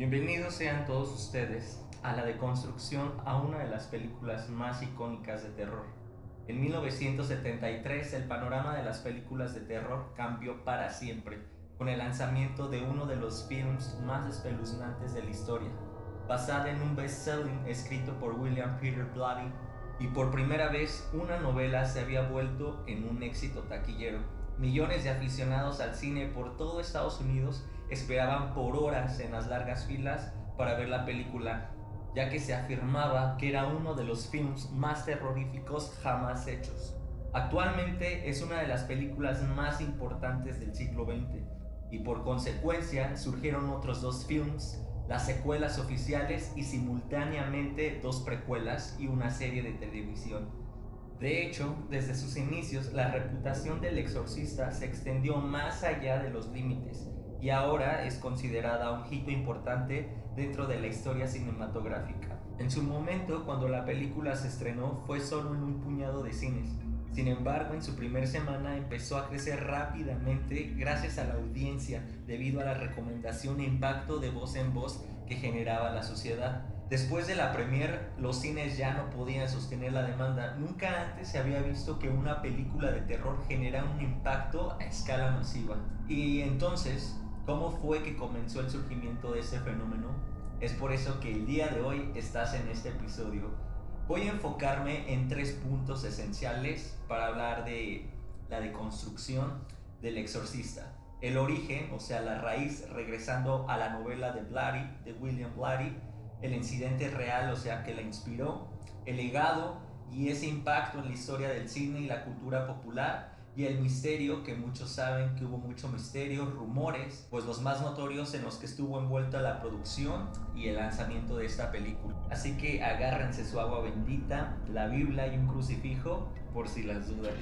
Bienvenidos sean todos ustedes a la deconstrucción a una de las películas más icónicas de terror. En 1973 el panorama de las películas de terror cambió para siempre con el lanzamiento de uno de los films más espeluznantes de la historia, basada en un best-selling escrito por William Peter Blatty y por primera vez una novela se había vuelto en un éxito taquillero. Millones de aficionados al cine por todo Estados Unidos esperaban por horas en las largas filas para ver la película, ya que se afirmaba que era uno de los films más terroríficos jamás hechos. Actualmente es una de las películas más importantes del siglo XX y por consecuencia surgieron otros dos films las secuelas oficiales y simultáneamente dos precuelas y una serie de televisión. De hecho, desde sus inicios, la reputación del exorcista se extendió más allá de los límites y ahora es considerada un hito importante dentro de la historia cinematográfica. En su momento, cuando la película se estrenó, fue solo en un puñado de cines, sin embargo, en su primer semana empezó a crecer rápidamente gracias a la audiencia debido a la recomendación e impacto de voz en voz que generaba la sociedad. Después de la premier, los cines ya no podían sostener la demanda. Nunca antes se había visto que una película de terror genera un impacto a escala masiva. Y entonces, ¿cómo fue que comenzó el surgimiento de ese fenómeno? Es por eso que el día de hoy estás en este episodio Voy a enfocarme en tres puntos esenciales para hablar de la deconstrucción del exorcista. El origen, o sea, la raíz, regresando a la novela de Blatty, de William Blatty, el incidente real, o sea, que la inspiró, el legado y ese impacto en la historia del cine y la cultura popular, y el misterio, que muchos saben que hubo mucho misterio, rumores, pues los más notorios en los que estuvo envuelta la producción y el lanzamiento de esta película. Así que agárrense su agua bendita, la Biblia y un crucifijo por si las dudas.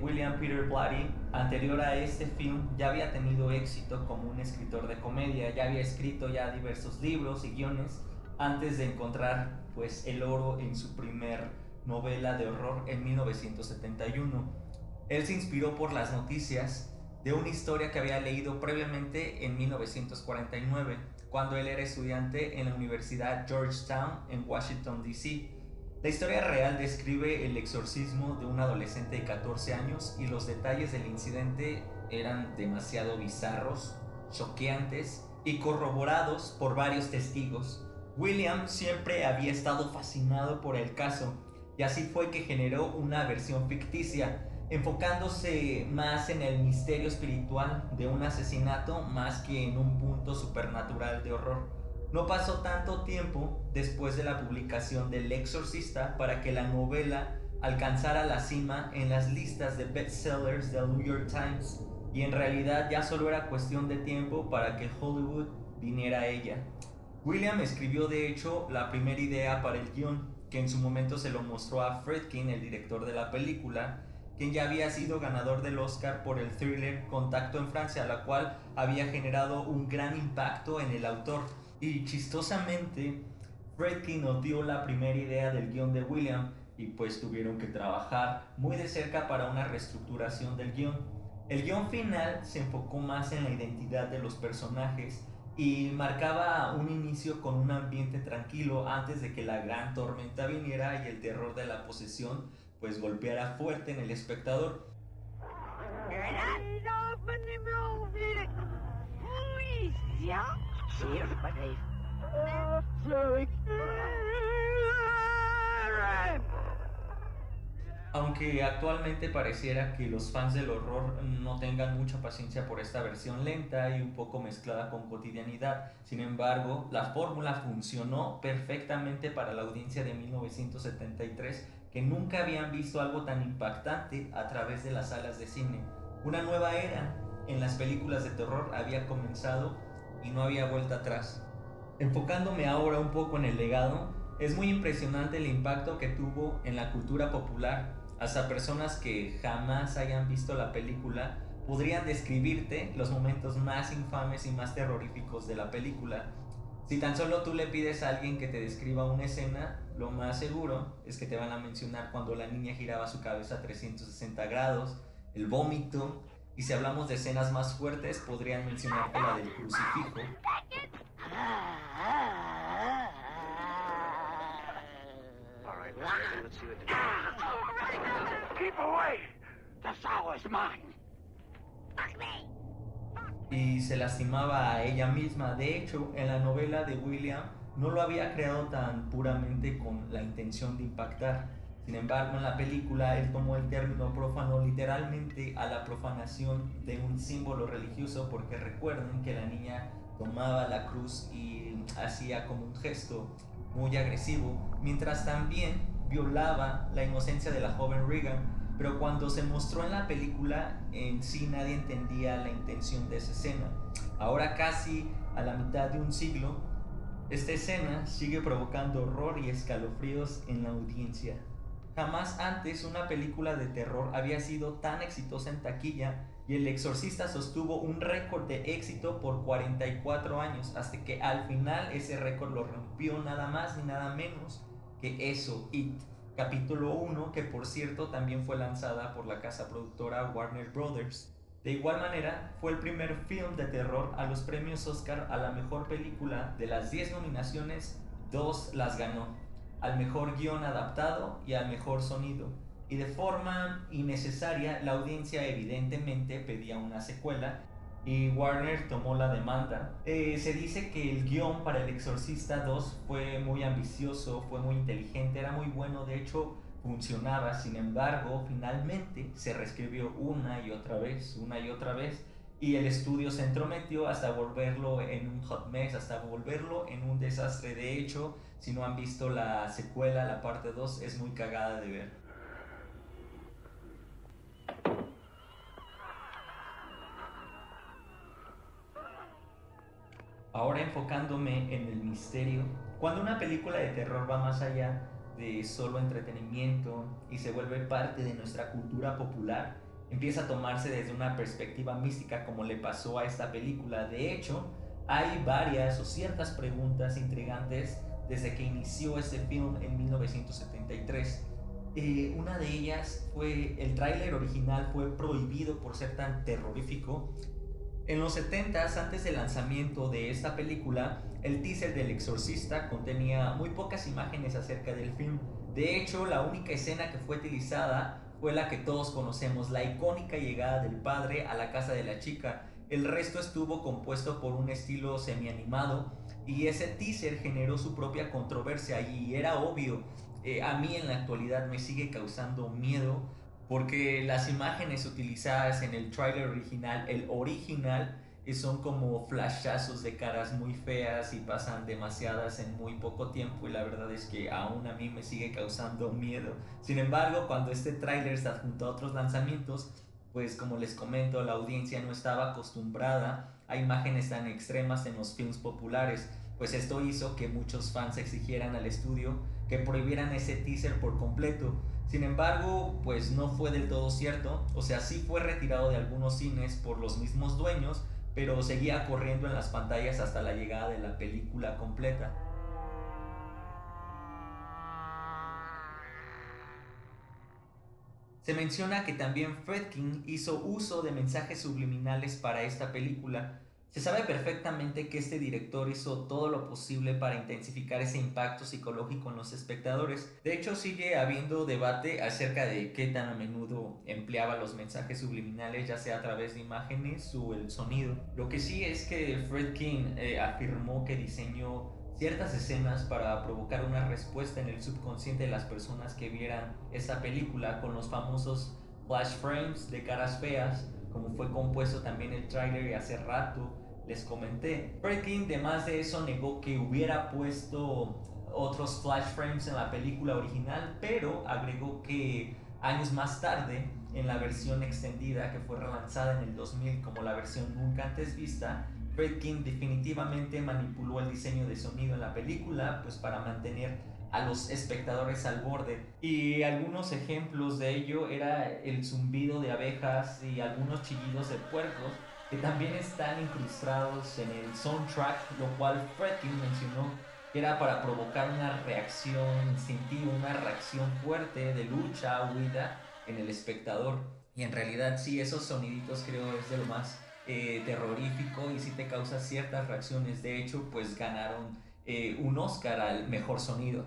William Peter Blatty, anterior a este film, ya había tenido éxito como un escritor de comedia, ya había escrito ya diversos libros y guiones antes de encontrar pues el oro en su primer novela de horror en 1971. Él se inspiró por las noticias de una historia que había leído previamente en 1949, cuando él era estudiante en la Universidad Georgetown en Washington, D.C. La historia real describe el exorcismo de un adolescente de 14 años y los detalles del incidente eran demasiado bizarros, choqueantes y corroborados por varios testigos. William siempre había estado fascinado por el caso y así fue que generó una versión ficticia, enfocándose más en el misterio espiritual de un asesinato más que en un punto supernatural de horror. No pasó tanto tiempo después de la publicación del Exorcista para que la novela alcanzara la cima en las listas de bestsellers del New York Times y en realidad ya solo era cuestión de tiempo para que Hollywood viniera a ella. William escribió de hecho la primera idea para el guion, que en su momento se lo mostró a Fredkin, el director de la película, quien ya había sido ganador del Oscar por el thriller Contacto en Francia, la cual había generado un gran impacto en el autor. Y chistosamente, Fredkin nos dio la primera idea del guion de William y pues tuvieron que trabajar muy de cerca para una reestructuración del guion. El guion final se enfocó más en la identidad de los personajes y marcaba un inicio con un ambiente tranquilo antes de que la gran tormenta viniera y el terror de la posesión pues golpeara fuerte en el espectador. Aunque actualmente pareciera que los fans del horror no tengan mucha paciencia por esta versión lenta y un poco mezclada con cotidianidad, sin embargo, la fórmula funcionó perfectamente para la audiencia de 1973 que nunca habían visto algo tan impactante a través de las salas de cine. Una nueva era en las películas de terror había comenzado y no había vuelta atrás. Enfocándome ahora un poco en el legado, es muy impresionante el impacto que tuvo en la cultura popular. Hasta personas que jamás hayan visto la película podrían describirte los momentos más infames y más terroríficos de la película. Si tan solo tú le pides a alguien que te describa una escena, lo más seguro es que te van a mencionar cuando la niña giraba su cabeza a 360 grados, el vómito, y si hablamos de escenas más fuertes, podrían mencionarte la del crucifijo. Y se lastimaba a ella misma. De hecho, en la novela de William no lo había creado tan puramente con la intención de impactar. Sin embargo, en la película él tomó el término profano literalmente a la profanación de un símbolo religioso porque recuerden que la niña tomaba la cruz y hacía como un gesto muy agresivo, mientras también violaba la inocencia de la joven Regan, pero cuando se mostró en la película en sí nadie entendía la intención de esa escena. Ahora casi a la mitad de un siglo, esta escena sigue provocando horror y escalofríos en la audiencia. Jamás antes una película de terror había sido tan exitosa en taquilla y El Exorcista sostuvo un récord de éxito por 44 años, hasta que al final ese récord lo rompió nada más ni nada menos que eso, It, capítulo 1, que por cierto también fue lanzada por la casa productora Warner Brothers. De igual manera, fue el primer film de terror a los premios Oscar a la mejor película. De las 10 nominaciones, dos las ganó al mejor guion adaptado y al mejor sonido. Y de forma innecesaria, la audiencia evidentemente pedía una secuela y Warner tomó la demanda. Eh, se dice que el guion para El Exorcista 2 fue muy ambicioso, fue muy inteligente, era muy bueno, de hecho funcionaba, sin embargo, finalmente se reescribió una y otra vez, una y otra vez y el estudio se entrometió hasta volverlo en un hot mess, hasta volverlo en un desastre. De hecho, si no han visto la secuela, la parte 2, es muy cagada de ver. Ahora enfocándome en el misterio, cuando una película de terror va más allá de solo entretenimiento y se vuelve parte de nuestra cultura popular, empieza a tomarse desde una perspectiva mística como le pasó a esta película. De hecho, hay varias o ciertas preguntas intrigantes desde que inició este film en 1973. Eh, una de ellas fue, el tráiler original fue prohibido por ser tan terrorífico. En los 70s, antes del lanzamiento de esta película, el teaser del exorcista contenía muy pocas imágenes acerca del film. De hecho, la única escena que fue utilizada fue la que todos conocemos, la icónica llegada del padre a la casa de la chica. El resto estuvo compuesto por un estilo semi-animado y ese teaser generó su propia controversia y era obvio. Eh, a mí en la actualidad me sigue causando miedo porque las imágenes utilizadas en el trailer original, el original, son como flashazos de caras muy feas y pasan demasiadas en muy poco tiempo y la verdad es que aún a mí me sigue causando miedo. Sin embargo, cuando este tráiler está junto a otros lanzamientos, pues como les comento, la audiencia no estaba acostumbrada a imágenes tan extremas en los films populares, pues esto hizo que muchos fans exigieran al estudio que prohibieran ese teaser por completo. Sin embargo, pues no fue del todo cierto, o sea, sí fue retirado de algunos cines por los mismos dueños, pero seguía corriendo en las pantallas hasta la llegada de la película completa. Se menciona que también Fredkin hizo uso de mensajes subliminales para esta película, se sabe perfectamente que este director hizo todo lo posible para intensificar ese impacto psicológico en los espectadores. De hecho, sigue habiendo debate acerca de qué tan a menudo empleaba los mensajes subliminales, ya sea a través de imágenes o el sonido. Lo que sí es que Fred King eh, afirmó que diseñó ciertas escenas para provocar una respuesta en el subconsciente de las personas que vieran esta película con los famosos flash frames de caras feas como fue compuesto también el trailer y hace rato les comenté. King, además de eso, negó que hubiera puesto otros flash frames en la película original, pero agregó que años más tarde, en la versión extendida que fue relanzada en el 2000 como la versión nunca antes vista, King definitivamente manipuló el diseño de sonido en la película pues para mantener a los espectadores al borde. Y algunos ejemplos de ello era el zumbido de abejas y algunos chillidos de puercos que también están incrustados en el soundtrack, lo cual Fredkin mencionó que era para provocar una reacción instintiva, una reacción fuerte de lucha, huida en el espectador. Y en realidad sí, esos soniditos creo es de lo más eh, terrorífico y sí te causa ciertas reacciones. De hecho, pues ganaron eh, un Oscar al mejor sonido.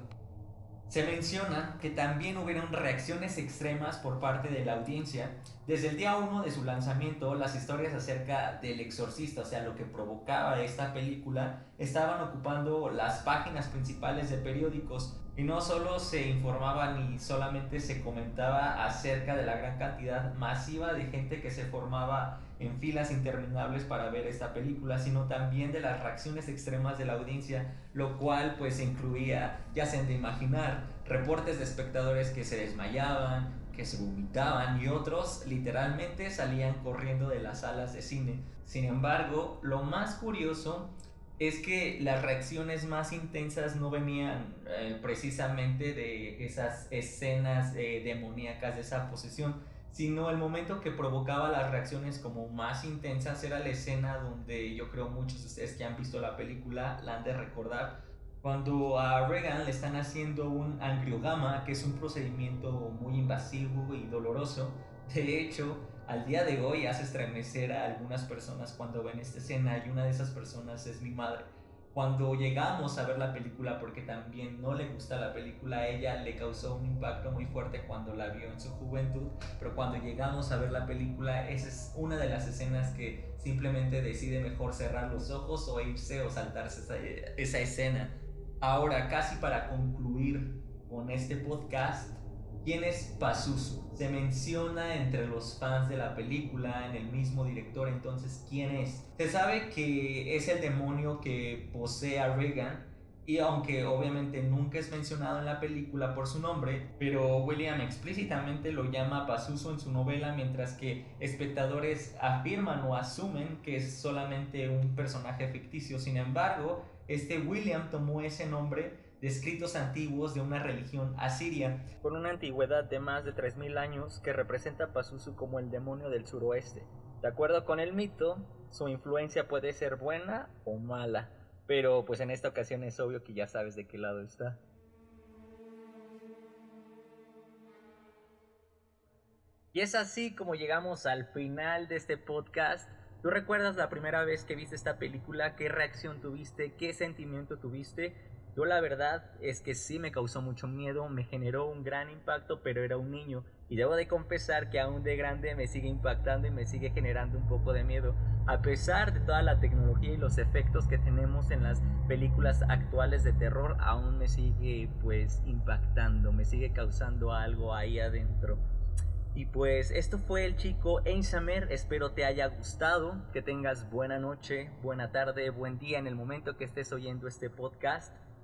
Se menciona que también hubieron reacciones extremas por parte de la audiencia. Desde el día 1 de su lanzamiento, las historias acerca del exorcista, o sea, lo que provocaba esta película, estaban ocupando las páginas principales de periódicos y no solo se informaba ni solamente se comentaba acerca de la gran cantidad masiva de gente que se formaba en filas interminables para ver esta película, sino también de las reacciones extremas de la audiencia, lo cual pues incluía, ya sean de imaginar, reportes de espectadores que se desmayaban, que se vomitaban y otros literalmente salían corriendo de las salas de cine. Sin embargo, lo más curioso es que las reacciones más intensas no venían eh, precisamente de esas escenas eh, demoníacas, de esa posesión, sino el momento que provocaba las reacciones como más intensas era la escena donde yo creo muchos de ustedes que han visto la película la han de recordar, cuando a Reagan le están haciendo un angiograma, que es un procedimiento muy invasivo y doloroso. De hecho, al día de hoy hace estremecer a algunas personas cuando ven esta escena y una de esas personas es mi madre cuando llegamos a ver la película, porque también no le gusta la película, a ella le causó un impacto muy fuerte cuando la vio en su juventud, pero cuando llegamos a ver la película, esa es una de las escenas que simplemente decide mejor cerrar los ojos o irse o saltarse esa, esa escena. Ahora, casi para concluir con este podcast, ¿Quién es Pazuzu? Se menciona entre los fans de la película, en el mismo director, entonces, ¿quién es? Se sabe que es el demonio que posee a Regan, y aunque obviamente nunca es mencionado en la película por su nombre, pero William explícitamente lo llama Pazuzu en su novela, mientras que espectadores afirman o asumen que es solamente un personaje ficticio. Sin embargo, este William tomó ese nombre de escritos antiguos de una religión asiria, con una antigüedad de más de 3.000 años que representa a Pazuzu como el demonio del suroeste. De acuerdo con el mito, su influencia puede ser buena o mala, pero pues en esta ocasión es obvio que ya sabes de qué lado está. Y es así como llegamos al final de este podcast. ¿Tú recuerdas la primera vez que viste esta película? ¿Qué reacción tuviste? ¿Qué sentimiento tuviste? Yo la verdad es que sí me causó mucho miedo, me generó un gran impacto, pero era un niño y debo de confesar que aún de grande me sigue impactando y me sigue generando un poco de miedo, a pesar de toda la tecnología y los efectos que tenemos en las películas actuales de terror, aún me sigue pues impactando, me sigue causando algo ahí adentro. Y pues esto fue el chico Einsamer, espero te haya gustado, que tengas buena noche, buena tarde, buen día en el momento que estés oyendo este podcast.